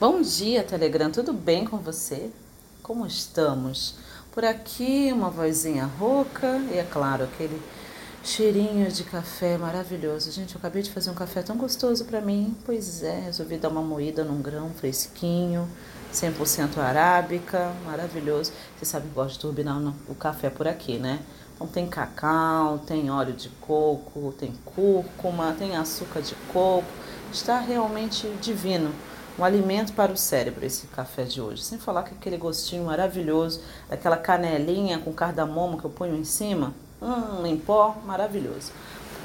Bom dia, Telegram, tudo bem com você? Como estamos? Por aqui, uma vozinha rouca e, é claro, aquele cheirinho de café maravilhoso. Gente, eu acabei de fazer um café tão gostoso para mim. Pois é, resolvi dar uma moída num grão fresquinho, 100% arábica, maravilhoso. Você sabe que gosto de turbinar o café por aqui, né? Então tem cacau, tem óleo de coco, tem cúrcuma, tem açúcar de coco. Está realmente divino um alimento para o cérebro esse café de hoje. Sem falar que aquele gostinho maravilhoso, daquela canelinha com cardamomo que eu ponho em cima, hum, em pó, maravilhoso.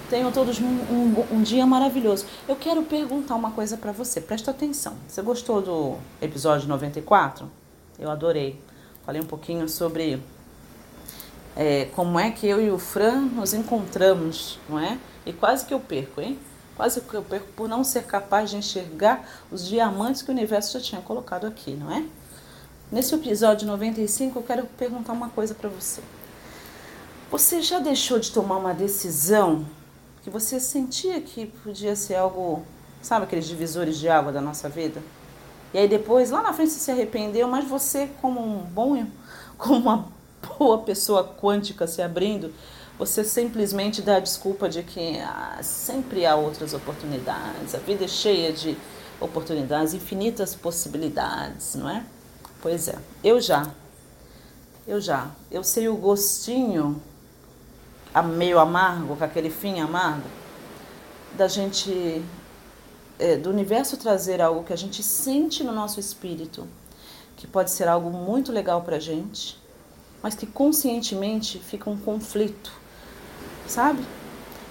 Tenham todos um, um, um dia maravilhoso. Eu quero perguntar uma coisa para você, presta atenção. Você gostou do episódio 94? Eu adorei. Falei um pouquinho sobre é, como é que eu e o Fran nos encontramos, não é? E quase que eu perco, hein? Quase que eu perco por não ser capaz de enxergar os diamantes que o universo já tinha colocado aqui, não é? Nesse episódio 95, eu quero perguntar uma coisa para você. Você já deixou de tomar uma decisão que você sentia que podia ser algo, sabe, aqueles divisores de água da nossa vida? E aí depois, lá na frente, você se arrependeu, mas você, como um bom, como uma boa pessoa quântica se abrindo, você simplesmente dá a desculpa de que ah, sempre há outras oportunidades, a vida é cheia de oportunidades, infinitas possibilidades, não é? Pois é, eu já, eu já, eu sei o gostinho meio amargo, com aquele fim amargo, da gente, é, do universo trazer algo que a gente sente no nosso espírito, que pode ser algo muito legal pra gente, mas que conscientemente fica um conflito sabe?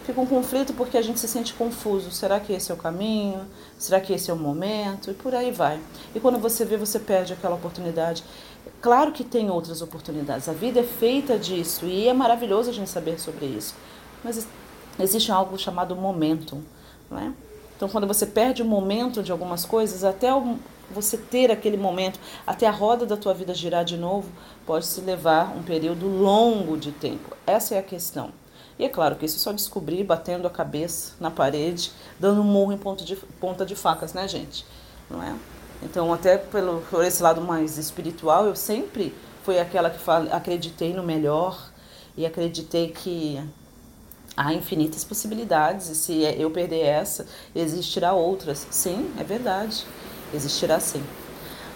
Fica um conflito porque a gente se sente confuso. Será que esse é o caminho? Será que esse é o momento? E por aí vai. E quando você vê, você perde aquela oportunidade. Claro que tem outras oportunidades. A vida é feita disso e é maravilhoso a gente saber sobre isso. Mas existe algo chamado momento, não é? Então, quando você perde o momento de algumas coisas, até você ter aquele momento, até a roda da tua vida girar de novo, pode se levar um período longo de tempo. Essa é a questão. E é claro que isso só descobri batendo a cabeça na parede, dando um murro em ponta de, ponta de facas, né, gente? Não é? Então, até pelo, por esse lado mais espiritual, eu sempre fui aquela que fala, acreditei no melhor e acreditei que há infinitas possibilidades e se eu perder essa, existirá outras. Sim, é verdade, existirá sim.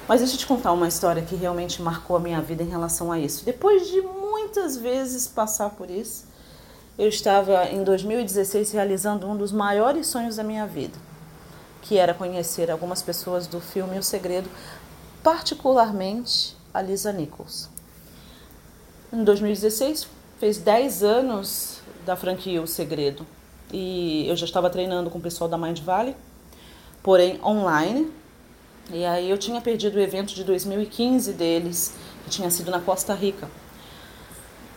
Mas deixa eu te contar uma história que realmente marcou a minha vida em relação a isso. Depois de muitas vezes passar por isso, eu estava em 2016 realizando um dos maiores sonhos da minha vida, que era conhecer algumas pessoas do filme O Segredo, particularmente a Lisa Nichols. Em 2016, fez 10 anos da franquia O Segredo e eu já estava treinando com o pessoal da Mind Valley, porém online. E aí eu tinha perdido o evento de 2015 deles, que tinha sido na Costa Rica.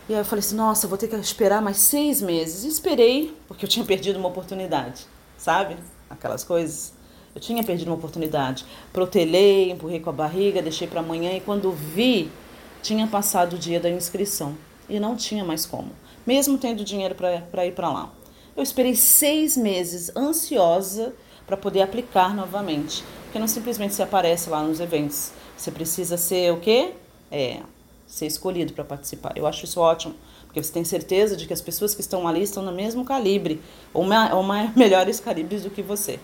E aí eu falei assim, nossa, vou ter que esperar mais seis meses. E esperei, porque eu tinha perdido uma oportunidade, sabe? Aquelas coisas. Eu tinha perdido uma oportunidade. Protelei, empurrei com a barriga, deixei para amanhã e quando vi, tinha passado o dia da inscrição. E não tinha mais como, mesmo tendo dinheiro para ir para lá. Eu esperei seis meses ansiosa para poder aplicar novamente. Porque não simplesmente se aparece lá nos eventos. Você precisa ser o quê? É, ser escolhido para participar. Eu acho isso ótimo, porque você tem certeza de que as pessoas que estão ali estão no mesmo calibre, ou, ou mais, melhores calibres do que você.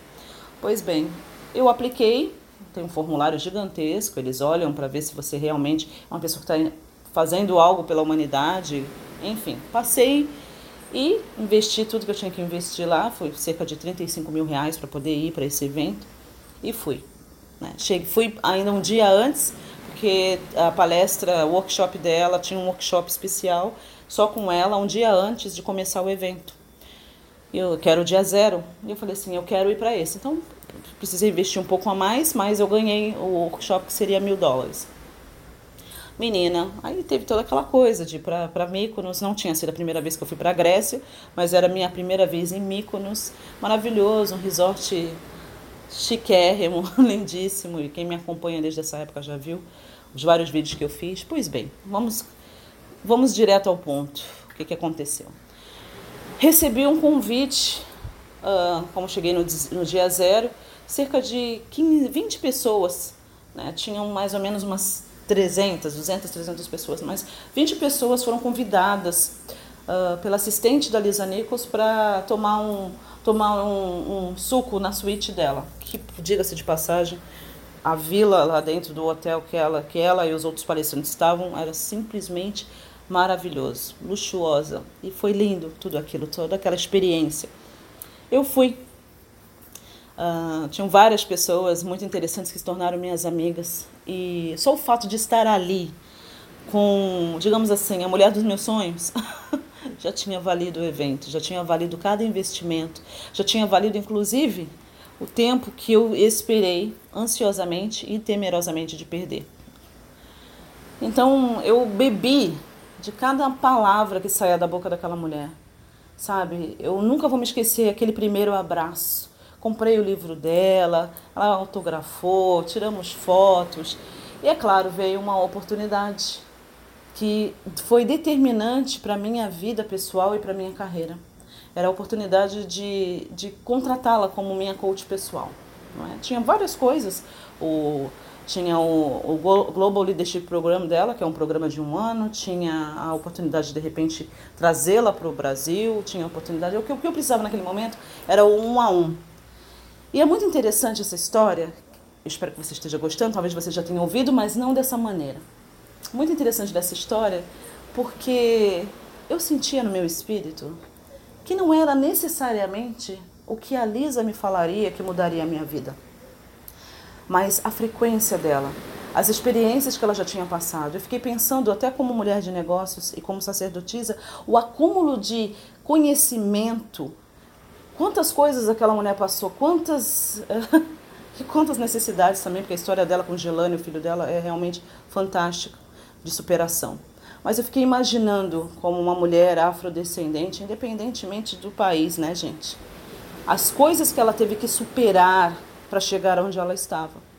Pois bem, eu apliquei, tem um formulário gigantesco, eles olham para ver se você realmente é uma pessoa que está fazendo algo pela humanidade, enfim, passei e investi tudo que eu tinha que investir lá, foi cerca de 35 mil reais para poder ir para esse evento, e fui. Né? Cheguei, fui ainda um dia antes, porque a palestra, o workshop dela tinha um workshop especial só com ela um dia antes de começar o evento. Eu quero o dia zero. E eu falei assim, eu quero ir para esse. Então, precisei investir um pouco a mais, mas eu ganhei o workshop que seria mil dólares. Menina, aí teve toda aquela coisa de ir para Mykonos. Não tinha sido a primeira vez que eu fui para Grécia, mas era a minha primeira vez em Mykonos. Maravilhoso, um resort chiquérrimo, lindíssimo. E quem me acompanha desde essa época já viu os vários vídeos que eu fiz. Pois bem, vamos, vamos direto ao ponto. O que, que aconteceu? Recebi um convite, uh, como cheguei no, no dia zero, cerca de 15, 20 pessoas né? Tinham mais ou menos umas 300, 200, 300 pessoas, mas 20 pessoas foram convidadas uh, pela assistente da Lisa Nichols para tomar um tomar um, um, suco na suíte dela, que diga-se de passagem, a vila lá dentro do hotel que ela que ela e os outros palestrantes estavam era simplesmente maravilhoso, luxuosa e foi lindo tudo aquilo, toda aquela experiência. Eu fui Uh, tinham várias pessoas muito interessantes que se tornaram minhas amigas. E só o fato de estar ali com, digamos assim, a mulher dos meus sonhos, já tinha valido o evento, já tinha valido cada investimento, já tinha valido, inclusive, o tempo que eu esperei ansiosamente e temerosamente de perder. Então eu bebi de cada palavra que saía da boca daquela mulher, sabe? Eu nunca vou me esquecer aquele primeiro abraço comprei o livro dela, ela autografou, tiramos fotos. E é claro, veio uma oportunidade que foi determinante para minha vida pessoal e para minha carreira. Era a oportunidade de, de contratá-la como minha coach pessoal. É? Tinha várias coisas. O, tinha o, o Global Leadership Program dela, que é um programa de um ano, tinha a oportunidade de, de repente, trazê-la para o Brasil, tinha a oportunidade. O que, o que eu precisava naquele momento era o um a um. E é muito interessante essa história. Eu espero que você esteja gostando, talvez você já tenha ouvido, mas não dessa maneira. Muito interessante dessa história, porque eu sentia no meu espírito que não era necessariamente o que a Lisa me falaria que mudaria a minha vida, mas a frequência dela, as experiências que ela já tinha passado. Eu fiquei pensando, até como mulher de negócios e como sacerdotisa, o acúmulo de conhecimento Quantas coisas aquela mulher passou, quantas quantas necessidades também, porque a história dela com Gelane, o filho dela, é realmente fantástica de superação. Mas eu fiquei imaginando como uma mulher afrodescendente, independentemente do país, né, gente? As coisas que ela teve que superar para chegar onde ela estava.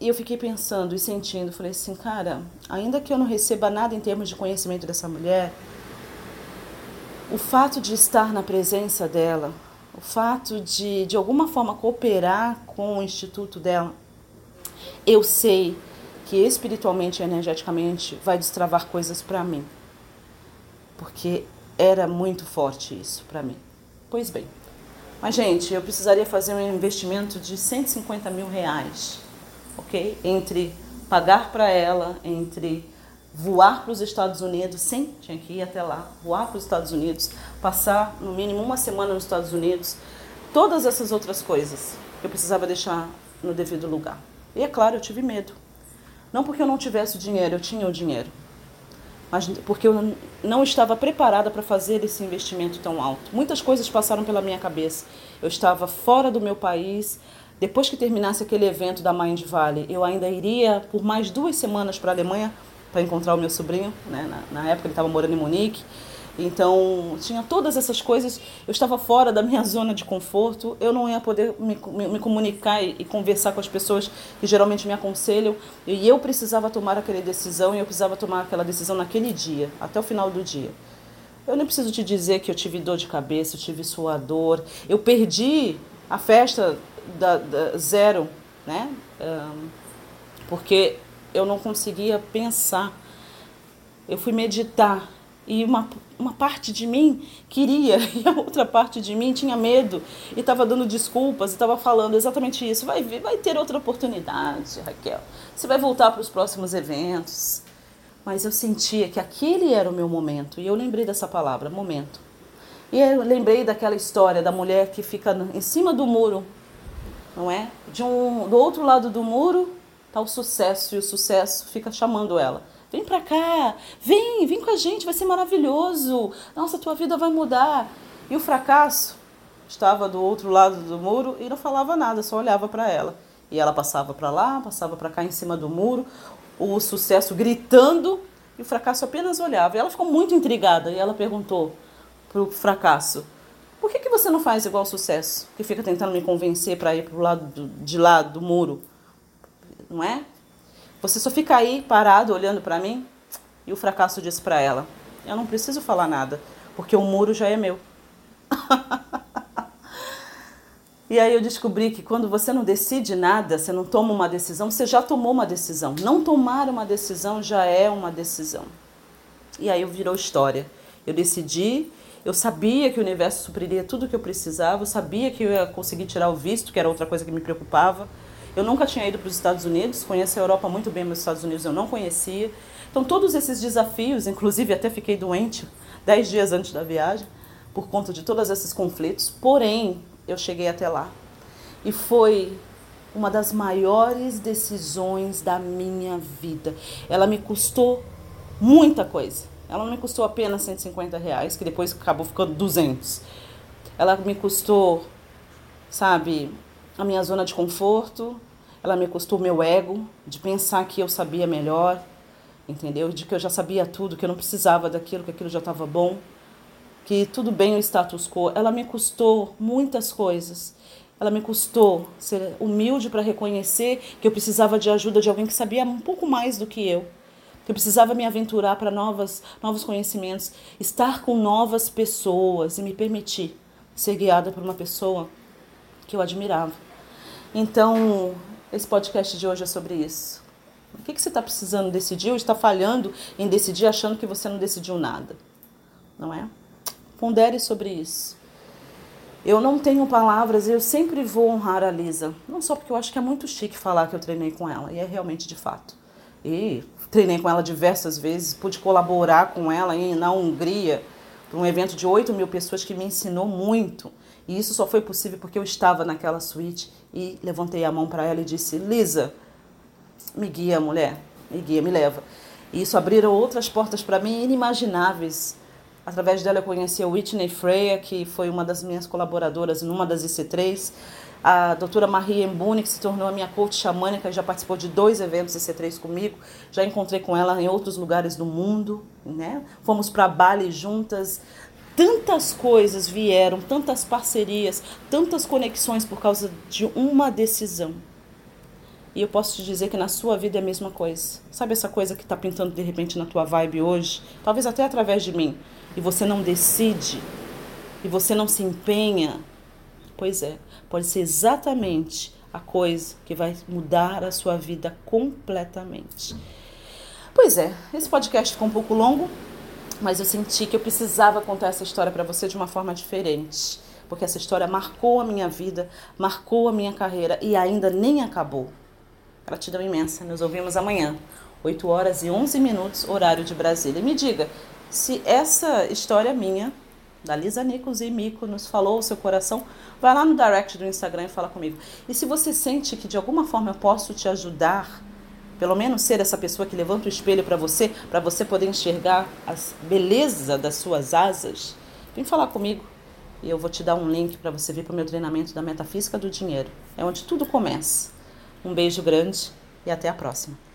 e eu fiquei pensando e sentindo, falei assim, cara, ainda que eu não receba nada em termos de conhecimento dessa mulher, o fato de estar na presença dela, o fato de de alguma forma cooperar com o instituto dela, eu sei que espiritualmente e energeticamente vai destravar coisas para mim. Porque era muito forte isso para mim. Pois bem. Mas, gente, eu precisaria fazer um investimento de 150 mil reais, ok? Entre pagar para ela, entre voar para os Estados Unidos, sim, tinha que ir até lá, voar para os Estados Unidos, passar no mínimo uma semana nos Estados Unidos, todas essas outras coisas que eu precisava deixar no devido lugar. E é claro, eu tive medo. Não porque eu não tivesse dinheiro, eu tinha o dinheiro, mas porque eu não estava preparada para fazer esse investimento tão alto. Muitas coisas passaram pela minha cabeça. Eu estava fora do meu país. Depois que terminasse aquele evento da Mind Valley, eu ainda iria por mais duas semanas para a Alemanha para encontrar o meu sobrinho, né? Na, na época ele estava morando em Munique. Então, tinha todas essas coisas. Eu estava fora da minha zona de conforto. Eu não ia poder me, me, me comunicar e, e, conversar com as pessoas que geralmente me aconselham. E eu precisava tomar aquela decisão e eu precisava tomar aquela decisão naquele dia, até o final do dia. Eu nem preciso te dizer que eu tive dor de cabeça, eu tive suador. Eu perdi a festa da, da zero, né? Um, porque eu não conseguia pensar. Eu fui meditar e uma, uma parte de mim queria e a outra parte de mim tinha medo e estava dando desculpas e estava falando exatamente isso. Vai, vai ter outra oportunidade, Raquel. Você vai voltar para os próximos eventos. Mas eu sentia que aquele era o meu momento e eu lembrei dessa palavra, momento. E eu lembrei daquela história da mulher que fica em cima do muro, não é? De um, do outro lado do muro tá o sucesso e o sucesso fica chamando ela. Vem pra cá, vem, vem com a gente, vai ser maravilhoso. Nossa, tua vida vai mudar. E o fracasso estava do outro lado do muro e não falava nada, só olhava para ela. E ela passava para lá, passava para cá em cima do muro, o sucesso gritando e o fracasso apenas olhava. E ela ficou muito intrigada e ela perguntou pro fracasso: Por que, que você não faz igual sucesso, que fica tentando me convencer para ir pro lado do, de lá do muro? não é? Você só fica aí parado olhando para mim e o fracasso disse para ela: Eu não preciso falar nada, porque o muro já é meu. E aí eu descobri que quando você não decide nada, você não toma uma decisão, você já tomou uma decisão. Não tomar uma decisão já é uma decisão. E aí virou história. Eu decidi, eu sabia que o universo supriria tudo o que eu precisava, eu sabia que eu ia conseguir tirar o visto, que era outra coisa que me preocupava. Eu nunca tinha ido para os Estados Unidos, conheço a Europa muito bem, mas os Estados Unidos eu não conhecia. Então, todos esses desafios, inclusive até fiquei doente dez dias antes da viagem, por conta de todos esses conflitos, porém, eu cheguei até lá. E foi uma das maiores decisões da minha vida. Ela me custou muita coisa. Ela não me custou apenas 150 reais, que depois acabou ficando 200. Ela me custou, sabe, a minha zona de conforto, ela me custou meu ego, de pensar que eu sabia melhor, entendeu? De que eu já sabia tudo, que eu não precisava daquilo, que aquilo já estava bom, que tudo bem o status quo. Ela me custou muitas coisas. Ela me custou ser humilde para reconhecer que eu precisava de ajuda de alguém que sabia um pouco mais do que eu. Que eu precisava me aventurar para novos conhecimentos, estar com novas pessoas e me permitir ser guiada por uma pessoa que eu admirava. Então, esse podcast de hoje é sobre isso. O que, que você está precisando decidir ou está falhando em decidir achando que você não decidiu nada? Não é? Pondere sobre isso. Eu não tenho palavras, eu sempre vou honrar a Lisa. Não só porque eu acho que é muito chique falar que eu treinei com ela, e é realmente de fato. E treinei com ela diversas vezes, pude colaborar com ela na Hungria, para um evento de 8 mil pessoas que me ensinou muito. E isso só foi possível porque eu estava naquela suíte e levantei a mão para ela e disse: Lisa, me guia, mulher, me guia, me leva. E isso abriram outras portas para mim inimagináveis. Através dela eu conheci a Whitney Freya, que foi uma das minhas colaboradoras numa das IC3. A doutora Marie Embune, que se tornou a minha coach xamânica, já participou de dois eventos IC3 comigo. Já encontrei com ela em outros lugares do mundo. Né? Fomos para Bali juntas tantas coisas vieram, tantas parcerias, tantas conexões por causa de uma decisão. E eu posso te dizer que na sua vida é a mesma coisa. Sabe essa coisa que está pintando de repente na tua vibe hoje? Talvez até através de mim. E você não decide, e você não se empenha. Pois é, pode ser exatamente a coisa que vai mudar a sua vida completamente. Pois é, esse podcast ficou um pouco longo, mas eu senti que eu precisava contar essa história para você de uma forma diferente, porque essa história marcou a minha vida, marcou a minha carreira e ainda nem acabou. Gratidão imensa. Nos ouvimos amanhã, 8 horas e 11 minutos, horário de Brasília. E me diga se essa história minha, da Lisa Nichols e Mico, nos falou o seu coração, vai lá no direct do Instagram e fala comigo. E se você sente que de alguma forma eu posso te ajudar pelo menos ser essa pessoa que levanta o espelho para você, para você poder enxergar a beleza das suas asas, vem falar comigo e eu vou te dar um link para você vir para o meu treinamento da Metafísica do Dinheiro. É onde tudo começa. Um beijo grande e até a próxima.